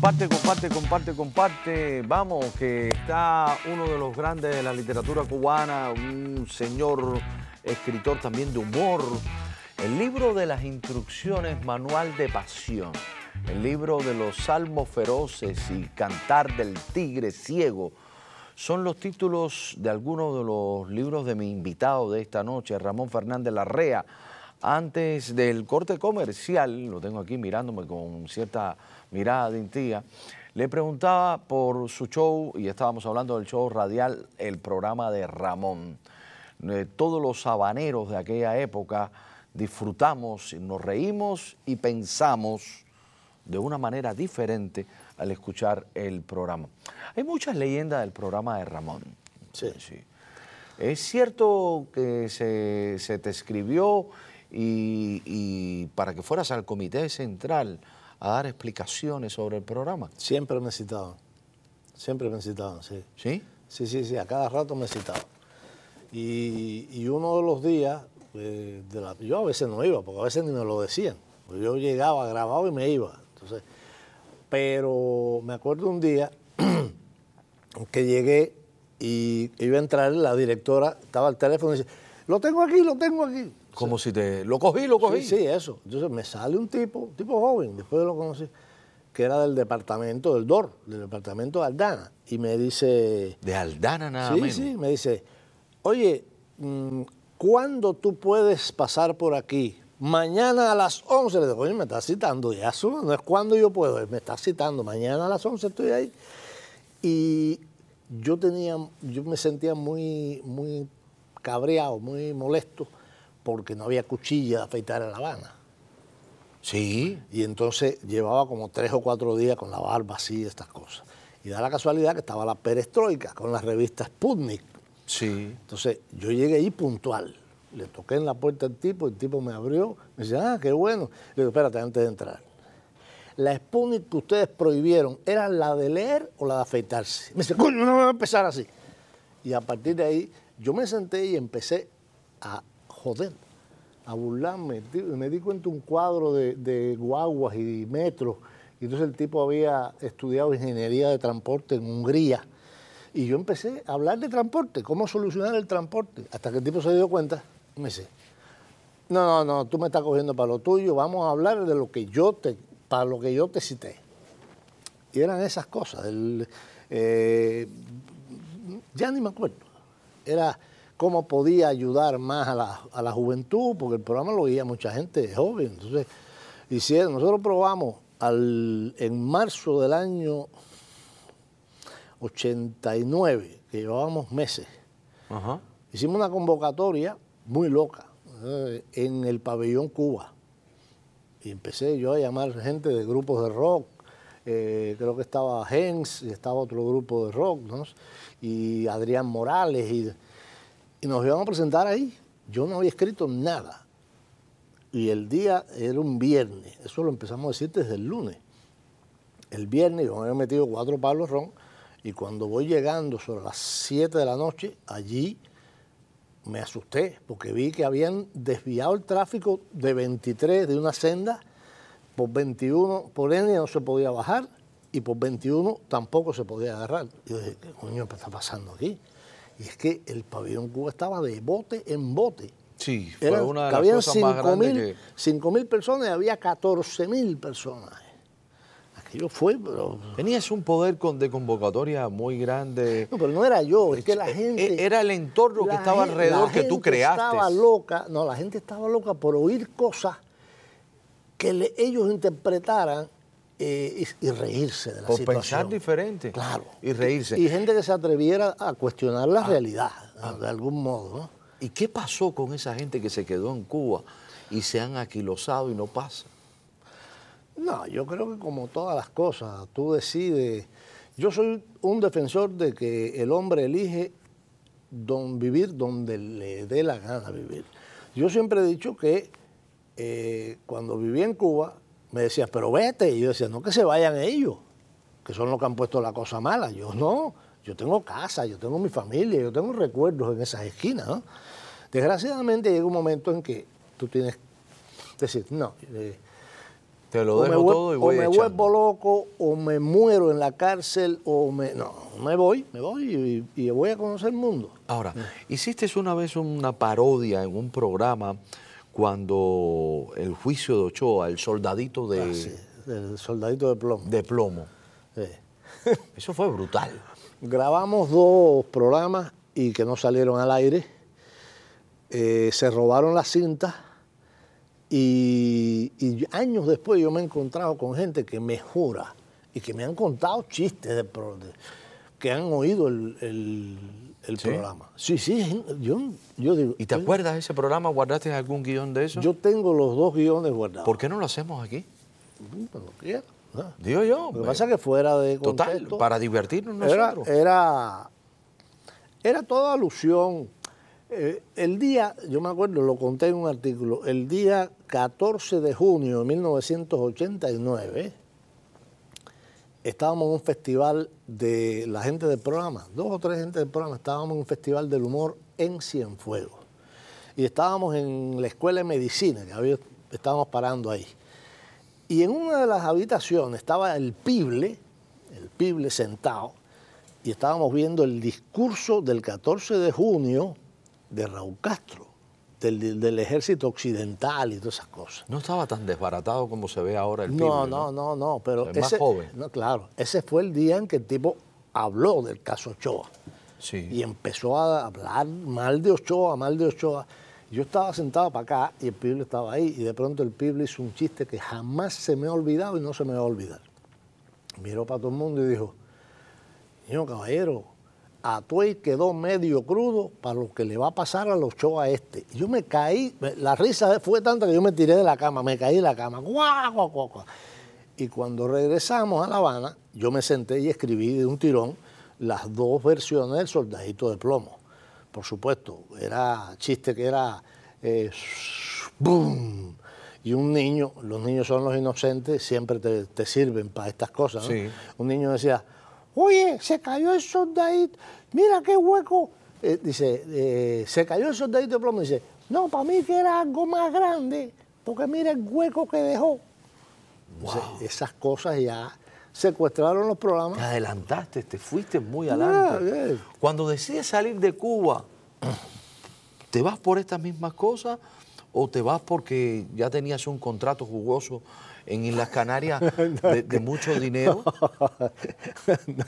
Comparte, comparte, comparte, comparte. Vamos, que está uno de los grandes de la literatura cubana, un señor escritor también de humor. El libro de las instrucciones, Manual de Pasión. El libro de los salmos feroces y Cantar del tigre ciego. Son los títulos de algunos de los libros de mi invitado de esta noche, Ramón Fernández Larrea. Antes del corte comercial, lo tengo aquí mirándome con cierta mirada de intía, le preguntaba por su show, y estábamos hablando del show radial, el programa de Ramón. Eh, todos los habaneros de aquella época disfrutamos, nos reímos y pensamos de una manera diferente al escuchar el programa. Hay muchas leyendas del programa de Ramón. Sí. Es cierto que se, se te escribió y, y para que fueras al comité central a dar explicaciones sobre el programa. Siempre me citaban. Siempre me citaban, sí. ¿Sí? Sí, sí, sí, a cada rato me citaban. Y, y uno de los días, eh, de la- yo a veces no iba, porque a veces ni me lo decían. Yo llegaba, grababa y me iba. Entonces, pero me acuerdo un día que llegué y iba a entrar la directora, estaba al teléfono y dice, lo tengo aquí, lo tengo aquí. Como si te... Lo cogí, lo cogí. Sí, sí, eso. Entonces me sale un tipo, un tipo joven, después lo conocí, que era del departamento del DOR, del departamento de Aldana, y me dice, De Aldana nada sí, menos. sí, me dice, oye, mm, ¿cuándo tú puedes pasar por aquí? Mañana a las 11, le digo, oye, me estás citando, ya no es cuando yo puedo, me estás citando, mañana a las 11 estoy ahí. Y yo tenía, yo me sentía muy, muy cabreado, muy molesto, porque no había cuchilla de afeitar en La Habana. Sí. Y entonces llevaba como tres o cuatro días con la barba así, estas cosas. Y da la casualidad que estaba la perestroika con la revista Sputnik. Sí. Entonces yo llegué ahí puntual. Le toqué en la puerta al tipo, el tipo me abrió, me dice, ah, qué bueno. Le digo, espérate, antes de entrar. La Sputnik que ustedes prohibieron, ¿era la de leer o la de afeitarse? Me dice, coño, no va a empezar así. Y a partir de ahí, yo me senté y empecé a joder, a burlarme. Me di cuenta un cuadro de, guaguas y metros. Y entonces el tipo había estudiado ingeniería de transporte en Hungría. Y yo empecé a hablar de transporte, cómo solucionar el transporte. Hasta que el tipo se dio cuenta y me dice, no, no, no, tú me estás cogiendo para lo tuyo, vamos a hablar de lo que yo te, para lo que yo te cité. Y eran esas cosas. eh, ya ni me acuerdo. Era cómo podía ayudar más a la, a la juventud, porque el programa lo veía mucha gente joven. Entonces, hicieron, nosotros probamos al, en marzo del año 89, que llevábamos meses, Ajá. hicimos una convocatoria muy loca eh, en el pabellón Cuba. Y empecé yo a llamar gente de grupos de rock. eh, creo que estaba Hens y estaba otro grupo de rock, ¿no? Y Adrián Morales. Y, y nos iban a presentar ahí. Yo no había escrito nada. Y el día era un viernes. Eso lo empezamos a decir desde el lunes. El viernes yo me había metido cuatro palos ron. Y cuando voy llegando sobre las 7 de la noche, allí me asusté porque vi que habían desviado el tráfico de 23 de una senda por 21, por N no se podía bajar y por 21 tampoco se podía agarrar. Yo dije, ¿qué coño está pasando aquí? Y es que el pabellón Cuba estaba de bote en bote. Sí, fue Eran- una de las cosas más grandes 5.000 que... 5.000 personas y había 14.000 personas. Aquello fue, pero... Tenías un poder con- de convocatoria muy grande. No, pero no era yo, es que la gente... E- Era el entorno que estaba alrededor que tú creaste. estaba loca, no, la gente estaba loca por oír cosas que le- ellos interpretaran eh, y, y reírse de la Por situación. pensar diferente. Claro. Y reírse. Y gente que se atreviera a cuestionar la realidad, de algún modo, ¿no? ¿Y qué pasó con esa gente que se quedó en Cuba y se han aquilosado y no pasa? No, yo creo que como todas las cosas, tú decides. Yo soy un defensor de que el hombre elige don, vivir donde le dé la gana vivir. Yo siempre he dicho que eh, cuando viví en Cuba, me decías, pero vete. Y yo decía, no que se vayan ellos, que son los que han puesto la cosa mala. Yo no, yo tengo casa, yo tengo mi familia, yo tengo recuerdos en esas esquinas. ¿no? Desgraciadamente llega un momento en que tú tienes que decir, no, eh, Te lo o dejo vuel- todo y o voy me echando. vuelvo loco, o me muero en la cárcel, o me. No, me voy, me voy y, y voy a conocer el mundo. Ahora, hiciste una vez una parodia en un programa cuando el juicio de Ochoa, el soldadito de, Ah, sí, el soldadito de plomo. de plomo. Sí. Eso fue brutal. Grabamos dos programas y que no salieron al aire. Eh, se robaron las cintas y, y años después yo me he encontrado con gente que me jura y que me han contado chistes de, de- que han oído el, el- el ¿Sí? programa. Sí, sí, yo, yo digo. ¿Y te "Oye, acuerdas de ese programa? ¿Guardaste algún guion de eso? Yo tengo los dos guiones guardados. ¿Por qué no lo hacemos aquí? Cuando quiera, ¿no? Digo yo. Lo que pasa es que fuera de Total, para divertirnos era, nosotros. era, era toda alusión. Eh, el día, yo me acuerdo, lo conté en un artículo, el día 14 de junio de 1989, estábamos en un festival de la gente del programa, dos o tres gente del programa, estábamos en un festival del humor en Cienfuegos. Y estábamos en la escuela de medicina, que había- estábamos parando ahí. Y en una de las habitaciones estaba el pible, el pible sentado, y estábamos viendo el discurso del 14 de junio de Raúl Castro, del, del ejército occidental y todas esas cosas. No estaba tan desbaratado como se ve ahora el No, pibe, no, no, no, pero Es más ese, joven. no, claro, ese fue el día en que el tipo habló del caso Ochoa Sí. y empezó a hablar mal de Ochoa, mal de Ochoa. Yo estaba sentado para acá y el pible estaba ahí y de pronto el pible hizo un chiste que jamás se me ha olvidado y no se me va a olvidar. Miró para todo el mundo y dijo, señor caballero, Atuey quedó medio crudo para lo que le va a pasar al Ochoa este. Y yo me caí, la risa fue tanta que yo me tiré de la cama, me caí de la cama, guau, guau, guau, guau. Y cuando regresamos a La Habana, yo me senté y escribí de un tirón las dos versiones del soldadito de plomo. Por supuesto, era chiste que era eh, ¡boom! Y un niño, los niños son los inocentes, siempre te, te sirven para estas cosas. ¿no? Sí. Un niño decía, oye, se cayó el soldadito, mira qué hueco. Eh, dice, eh, se cayó el soldadito de plomo. Dice, no, para mí que era algo más grande, porque mira el hueco que dejó. Entonces, esas cosas ya secuestraron los programas. Te adelantaste, te fuiste muy adelante. Cuando decides salir de Cuba, ¿te vas por estas mismas cosas o te vas porque ya tenías un contrato jugoso en Islas Canarias de, de mucho dinero? No,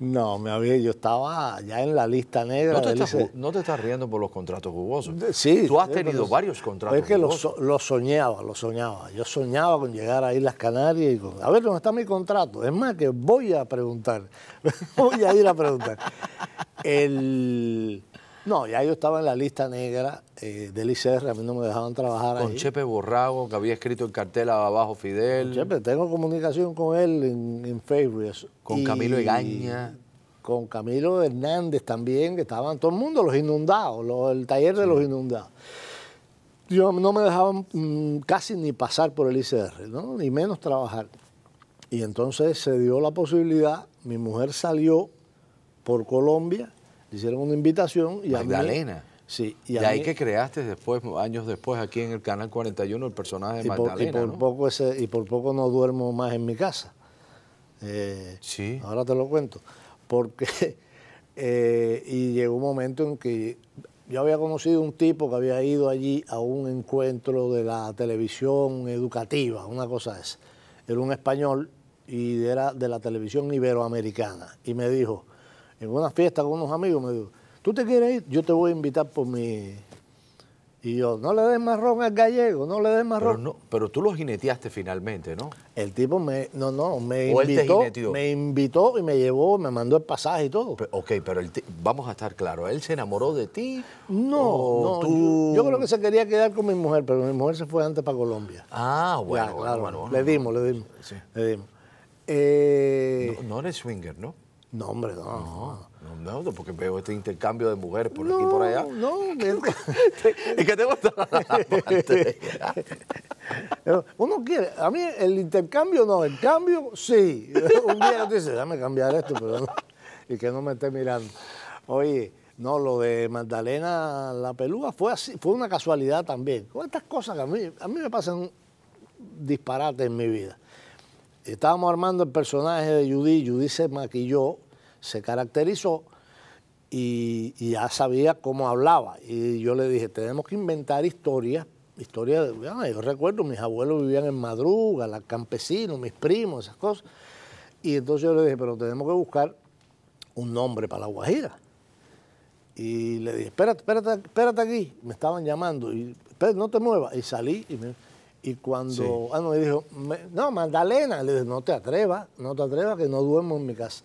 me había, yo estaba ya en la lista negra. No te, del estás, no te estás riendo por los contratos jugosos. Sí. Tú has tenido varios contratos Es que lo, lo soñaba, lo soñaba. Yo soñaba con llegar a Islas Canarias y con, a ver, ¿dónde está mi contrato? Es más, que voy a preguntar. voy a ir a preguntar. El, no, ya yo estaba en la lista negra eh, del ICR, a mí no me dejaban trabajar Con ahí. Chepe Borrago, que había escrito el cartel abajo Fidel. Chepe, tengo comunicación con él en, en Facebook. eso. Con Y Camilo Egaña. Con Camilo Hernández también, que estaban todo el mundo, los inundados, los- el taller de los inundados. Yo no me dejaban mm, casi ni pasar por el ICR, ¿no? ni menos trabajar. Y entonces se dio la posibilidad, mi mujer salió por Colombia, le hicieron una invitación y a mí- Magdalena. sí, y Y a ahí mí- que creaste después, años después, aquí en el Canal 41, el personaje de y por, y Magdalena, por ¿no? poco ese, y por poco no duermo más en mi casa. Eh, Sí. Ahora te lo cuento. Porque eh, y llegó un momento en que yo había conocido un tipo que había ido allí a un encuentro de la televisión educativa, una cosa esa. Era un español y era de la televisión iberoamericana. Y me dijo, en una fiesta con unos amigos, me dijo, ¿tú te quieres ir? Yo te voy a invitar por mi... Y yo, no le des marrón al gallego, no le des Pero, marrón. no, pero tú lo jineteaste finalmente, ¿no? El tipo me, no, no, me ¿O él te invitó, me invitó y me llevó, me mandó el pasaje y todo. Pe- Ok, pero el vamos a estar claros, ¿él se enamoró de ti? No, ¿O no, tú... yo, yo creo que se quería quedar con mi mujer, pero mi mujer se fue antes para Colombia. Ah, bueno, Ya, bueno, claro, bueno, bueno, le dimos, le dimos, Sí. le dimos. Eh, No, no eres swinger, ¿no? No, hombre, no. no. No, no, porque veo este intercambio de mujeres por aquí y por allá. No, no, ¿Y qué te gusta? Uno quiere, a mí el intercambio no, el cambio sí. Un día tú dices, déjame cambiar esto, pero no. Y que no me esté mirando. Oye, no, lo de Magdalena la pelúa fue así, fue una casualidad también. Con estas cosas que a mí, a mí me pasan disparates en mi vida. Estábamos armando el personaje de Judy, Judy se maquilló, se caracterizó y, ya sabía cómo hablaba. Y yo le dije, tenemos que inventar historias, historias, de, yo recuerdo, mis abuelos vivían en Madruga, los campesinos, mis primos, esas cosas. Y entonces yo le dije, pero tenemos que buscar un nombre para la Guajira. Y le dije, espérate, espérate, espérate aquí. Me estaban llamando. Y, no te muevas. Y salí y, y cuando, ah, no, me dijo, no, Magdalena. Le dije, no te atrevas, no te atrevas que no duermo en mi casa.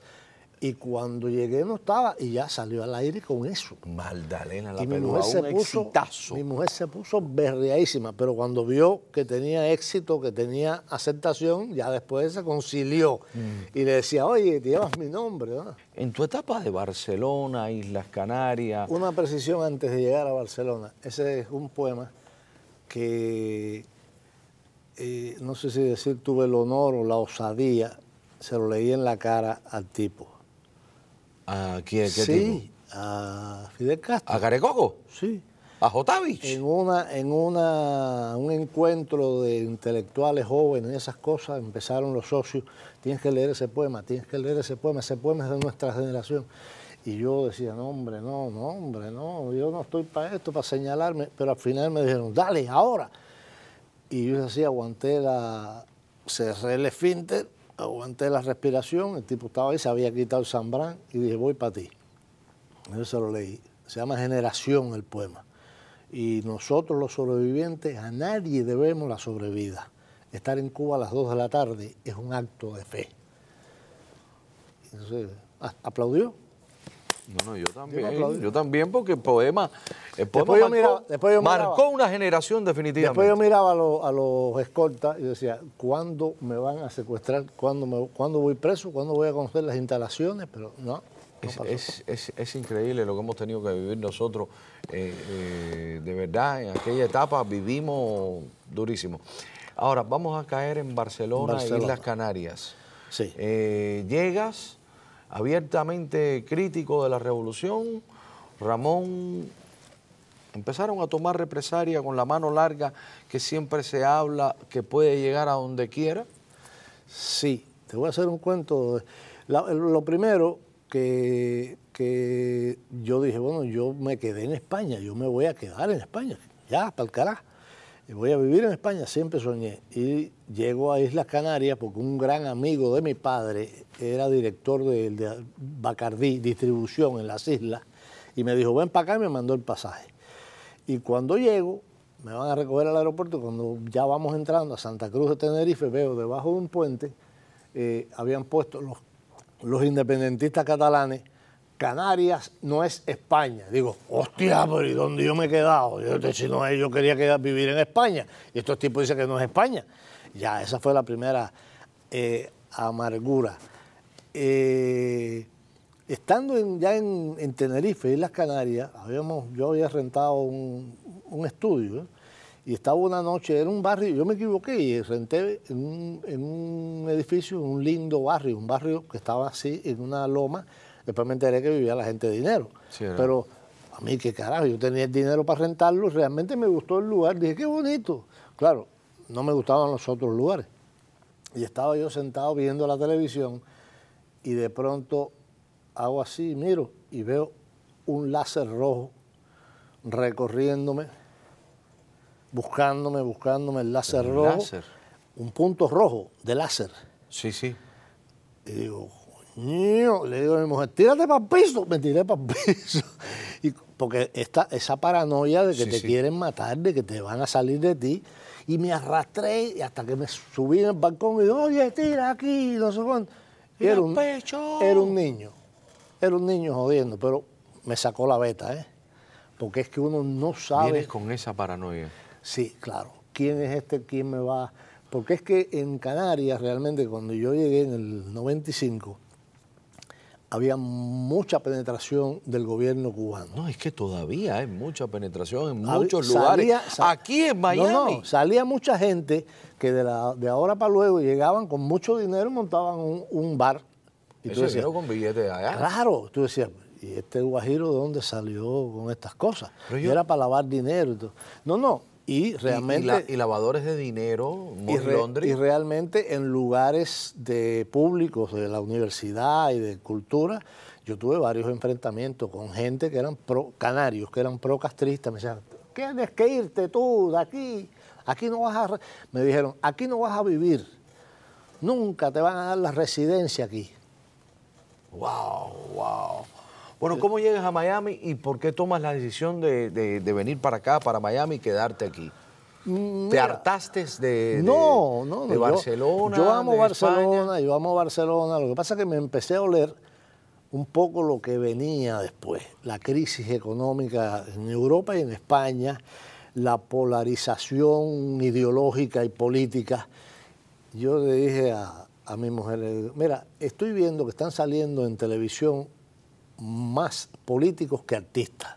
Y cuando llegué no estaba y ya salió al aire con eso. Magdalena, la y mi mujer se puso, Mi mujer se puso berreadísima, pero cuando vio que tenía éxito, que tenía aceptación, ya después se concilió. Mm. Y le decía, oye, te llevas mi nombre. En tu etapa de Barcelona, Islas Canarias... Una precisión antes de llegar a Barcelona. Ese es un poema que, eh, no sé si decir tuve el honor o la osadía, se lo leí en la cara al tipo ¿A quién? ¿Qué sí, a Fidel Castro. ¿A Carecoco? Sí. ¿A Jotavich? En, una, en una, un encuentro de intelectuales jóvenes y esas cosas, empezaron los socios, tienes que leer ese poema, tienes que leer ese poema, ese poema es de nuestra generación. Y yo decía, no, hombre, no, no, hombre, no, yo no estoy para esto, para señalarme, pero al final me dijeron, dale, ahora. Y yo así aguanté la, cerré el esfínter aguanté la respiración, el tipo estaba ahí, se había quitado el sambrán y dije, voy para ti. Yo se lo leí. Se llama Generación el poema. Y nosotros los sobrevivientes, a nadie debemos la sobrevida. Estar en Cuba a las 2 de la tarde es un acto de fe. Entonces, aplaudió. No, no, yo también. Yo, también porque el poema, el poema marcó, una generación definitivamente. Después yo miraba a los, a los escoltas y decía, ¿cuándo me van a secuestrar? ¿Cuándo, me, ¿Cuándo voy preso? ¿Cuándo voy a conocer las instalaciones? Pero no. es, es, es, increíble lo que hemos tenido que vivir nosotros. Eh, eh, de verdad, en aquella etapa vivimos durísimo. Ahora, vamos a caer en Barcelona, y Islas Canarias. Sí. Eh, llegas abiertamente crítico de la revolución, Ramón empezaron a tomar represalia con la mano larga que siempre se habla que puede llegar a donde quiera. Sí, te voy a hacer un cuento. lo primero que, que yo dije, bueno, yo me quedé en España, yo me voy a quedar en España, ya, para el carajo voy a vivir en España, siempre soñé. Y llego a Islas Canarias porque un gran amigo de mi padre era director de, Bacardí, distribución en las islas, y me dijo, ven para acá y me mandó el pasaje. Y cuando llego, me van a recoger al aeropuerto, cuando ya vamos entrando a Santa Cruz de Tenerife, veo debajo de un puente, eh, habían puesto los, los independentistas catalanes Canarias no es España. Digo, hostia, pero ¿y dónde yo me he quedado? Yo, si no, yo quería quedar, vivir en España. Y estos tipos dicen que no es España. Ya, esa fue la primera eh, amargura. Eh, estando ya en, en, Tenerife, en las Canarias, habíamos, yo había rentado un, estudio ¿eh? y estaba una noche, en un barrio, yo me equivoqué y renté en un, en un edificio, un lindo barrio, un barrio que estaba así en una loma Después me enteré que vivía la gente de dinero. Pero a mí, qué carajo, yo tenía el dinero para rentarlo, realmente me gustó el lugar. Dije, qué bonito. Claro, no me gustaban los otros lugares. Y estaba yo sentado viendo la televisión y de pronto hago así, miro y veo un láser rojo recorriéndome, buscándome, buscándome el láser rojo. Un punto rojo de láser. Sí, sí. Y digo, le digo a mi mujer, tírate para el piso. Me tiré para el piso. Y porque esta, esa paranoia de que te quieren matar, de que te van a salir de ti. Y me arrastré hasta que me subí en el balcón y digo, oye, tira aquí, no sé cuánto. Era un, era un niño. Era un niño jodiendo, pero me sacó la beta, ¿eh? Porque es que uno no sabe. Vienes con esa paranoia. Sí, claro. ¿Quién es este? ¿Quién me va? Porque es que en Canarias, realmente, cuando yo llegué en el 95, había mucha penetración del gobierno cubano. No, es que todavía hay mucha penetración en muchos lugares. Aquí en Miami. No, salía mucha gente que de, la, de ahora para luego llegaban con mucho dinero y montaban un, bar. Y tú decías, con billetes allá. Claro, tú decías, ¿y este guajiro de dónde salió con estas cosas? Pero era para lavar dinero. No, no, y realmente... Y, lavadores de dinero, y, y, realmente en lugares de públicos de la universidad y de cultura, yo tuve varios enfrentamientos con gente que eran pro canarios, que eran pro castristas, me decían, tienes que irte tú de aquí, aquí no vas a... Me dijeron, aquí no vas a vivir, nunca te van a dar la residencia aquí. Wow, wow. Bueno, ¿cómo llegas a Miami y por qué tomas la decisión de, venir para acá, para Miami y quedarte aquí? Mm, ¿Te hartaste de, no, no, de Barcelona? Yo, amo Barcelona, yo amo Barcelona. Lo que pasa es que me empecé a oler un poco lo que venía después, la crisis económica en Europa y en España, la polarización ideológica y política. Yo le dije a, a mi mujer, mira, estoy viendo que están saliendo en televisión más políticos que artistas.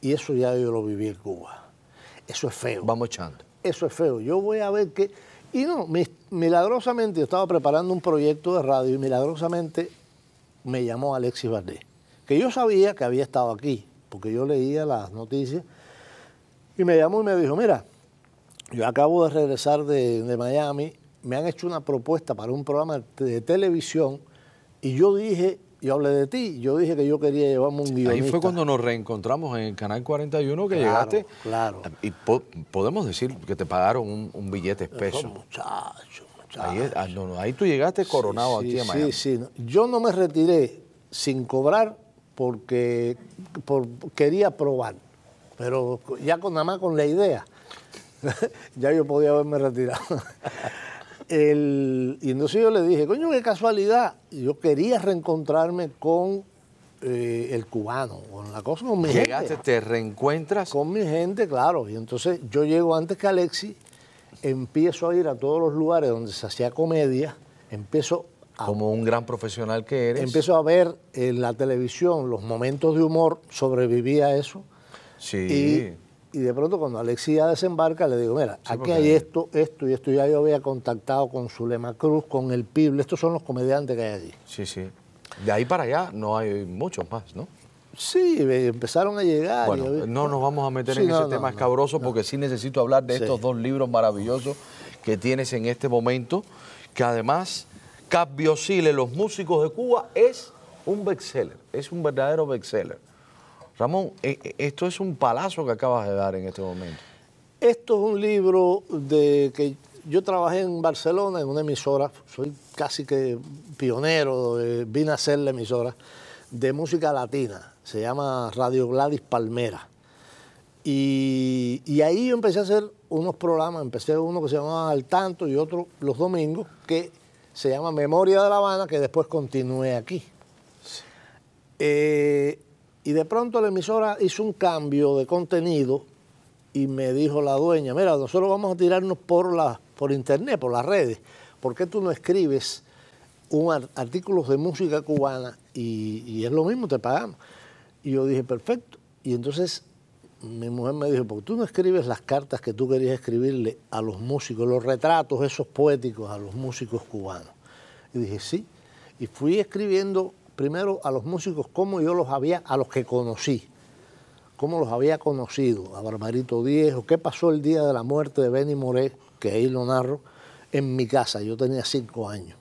Y eso ya yo lo viví en Cuba. Eso es feo. Vamos echando. Eso es feo. Yo voy a ver que... Y no, milagrosamente yo estaba preparando un proyecto de radio y milagrosamente me llamó Alexis Valdés, que yo sabía que había estado aquí, porque yo leía las noticias, y me llamó y me dijo, mira, yo acabo de regresar de, de Miami, me han hecho una propuesta para un programa de televisión, y yo dije, yo hablé de ti, yo dije que yo quería llevarme un guionista. Ahí fue cuando nos reencontramos en el Canal 41 que llegaste. Claro. Y podemos decir que te pagaron un, billete espeso. Muchacho, Ahí, ah, ahí, tú llegaste coronado aquí a Miami. Sí, sí. Yo no me retiré sin cobrar porque quería probar, pero ya con nada más con la idea, ya yo podía haberme retirado. El, y entonces yo le dije, coño, qué casualidad. Yo quería reencontrarme con eh, el cubano, con la cosa con mi Llegaste, te reencuentras. Con mi gente, claro. Y entonces yo llego antes que Alexi, empiezo a ir a todos los lugares donde se hacía comedia, empiezo a, Como un gran profesional que eres. Empiezo a ver en la televisión los momentos de humor, sobreviví a eso. Sí. Y de pronto cuando Alexia desembarca le digo, mira, aquí hay esto, esto y esto. Ya yo había contactado con Zulema Cruz, con El Pible, estos son los comediantes que hay allí. Sí, sí. De ahí para allá no hay muchos más, ¿no? Sí, empezaron a llegar. Bueno, no nos vamos a meter en ese tema escabroso porque sí necesito hablar de estos dos libros maravillosos que tienes en este momento, que además Cap Biosile, Los Músicos de Cuba, es un bestseller, es un verdadero bestseller. Ramón, e, e, esto es un palazo que acabas de dar en este momento. Esto es un libro de que yo trabajé en Barcelona en una emisora, soy casi que pionero, vine a hacer la emisora de música latina, se llama Radio Gladys Palmera. Y, y, ahí yo empecé a hacer unos programas, empecé uno que se llamaba Al Tanto y otro los domingos, que se llama Memoria de La Habana, que después continué aquí. Eh, y de pronto la emisora hizo un cambio de contenido y me dijo la dueña, mira, nosotros vamos a tirarnos por, la, por internet, por las redes. ¿Por qué tú no escribes un artículos de música cubana y, es lo mismo, te pagamos? Y yo dije, perfecto. Y entonces mi mujer me dijo, ¿por qué tú no escribes las cartas que tú querías escribirle a los músicos, los retratos esos poéticos a los músicos cubanos? Y dije, sí. Y fui escribiendo primero a los músicos como yo los había, a los que conocí, cómo los había conocido, a Barbarito Díez, o qué pasó el día de la muerte de Benny Moré, que ahí lo narro, en mi casa, yo tenía cinco años.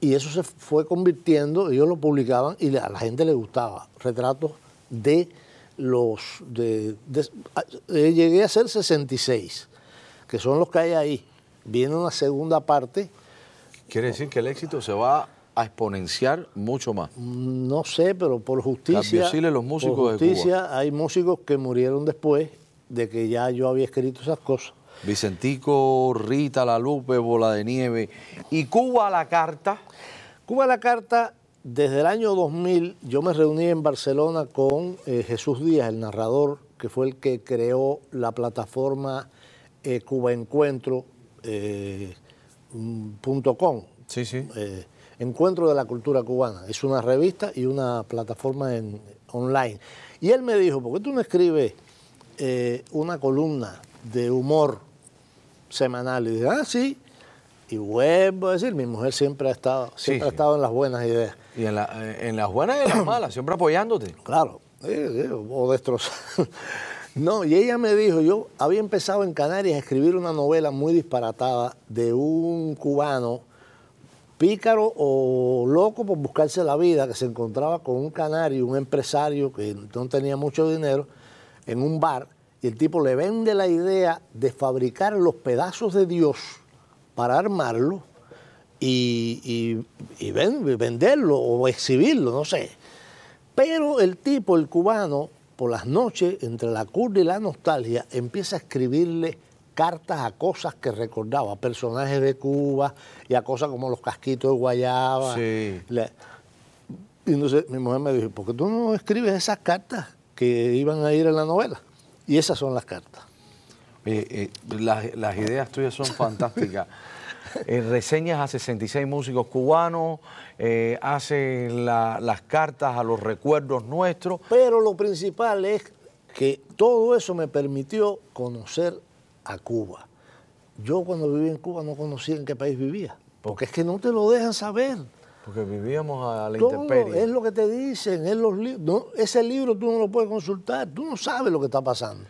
Y eso se fue convirtiendo, ellos lo publicaban y a la gente le gustaba, retratos de los... De, eh, llegué a ser 66, que son los que hay ahí. Viene una segunda parte. Quiere decir que el éxito se va a exponenciar mucho más. No sé, pero por justicia, los músicos por justicia hay músicos que murieron después de que ya yo había escrito esas cosas. Vicentico, Rita La Lupe, Bola de Nieve. ¿Y Cuba a la carta? Cuba a la carta, desde el año 2000, yo me reuní en Barcelona con eh, Jesús Díaz, el narrador, que fue el que creó la plataforma eh, cubaencuentro.com. Eh, sí, sí. Encuentro de la Cultura Cubana. Es una revista y una plataforma en, online. Y él me dijo, ¿por qué tú no escribes eh, una columna de humor semanal? Y dije, ah, sí. Y vuelvo a decir, mi mujer siempre ha estado, siempre ha estado en las buenas ideas. Y en, en las buenas y en las malas, siempre apoyándote. Claro, o destrozando. No, y ella me dijo, yo había empezado en Canarias a escribir una novela muy disparatada de un cubano pícaro o loco por buscarse la vida, que se encontraba con un canario, un empresario que no tenía mucho dinero, en un bar, y el tipo le vende la idea de fabricar los pedazos de Dios para armarlo y, venderlo o exhibirlo, no sé. Pero el tipo, el cubano, por las noches, entre la curva y la nostalgia, empieza a escribirle cartas a cosas que recordaba, personajes de Cuba y a cosas como los casquitos de Guayaba. Sí. y entonces mi mujer me dijo, ¿por qué tú no escribes esas cartas que iban a ir en la novela? Y esas son las cartas. Eh, eh, las, ideas tuyas son fantásticas. Eh, reseñas a 66 músicos cubanos, hace las cartas a los recuerdos nuestros. Pero lo principal es que todo eso me permitió conocer a Cuba. Yo cuando viví en Cuba no conocía en qué país vivía, porque es que no te lo dejan saber. Porque vivíamos a la Todo Es lo que te dicen, es los libros. ese libro tú no lo puedes consultar, tú no sabes lo que está pasando.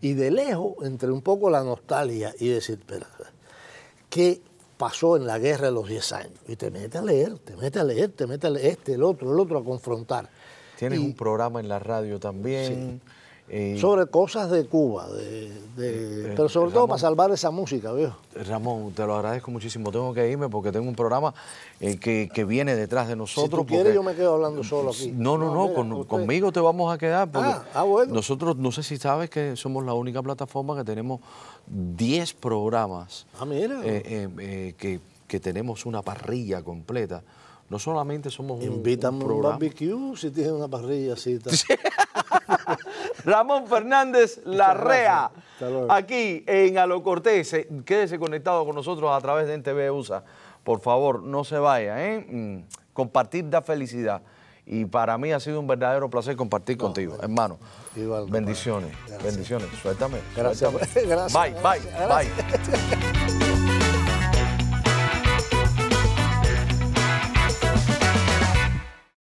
Y de lejos, entre un poco la nostalgia y decir, espera, ¿qué pasó en la guerra de los 10 años? Y te metes a leer, te metes a leer, te metes a leer este, el otro, el otro, a confrontar. Tienes un programa en la radio también. Eh, sobre cosas de Cuba, de, eh, pero sobre todo para salvar esa música, viejo. Ramón, te lo agradezco muchísimo. Tengo que irme porque tengo un programa eh, que, viene detrás de nosotros. Si tú quieres, yo me quedo hablando solo aquí. No, no, no, conmigo te vamos a quedar. Porque ah, ah, bueno. Nosotros, no sé si sabes que somos la única plataforma que tenemos 10 programas. Ah, mira. que, que tenemos una parrilla completa no solamente somos un, Invítame un, un barbecue si tienes una parrilla así. Ramón Fernández Larrea, aquí en Alo Cortés. Eh, quédese conectado con nosotros a través de NTV USA. Por favor, no se vaya. ¿eh? Mm, compartir da felicidad. Y para mí ha sido un verdadero placer compartir contigo, hermano. bendiciones, bendiciones. Suéltame. Gracias. bye, bye, bye.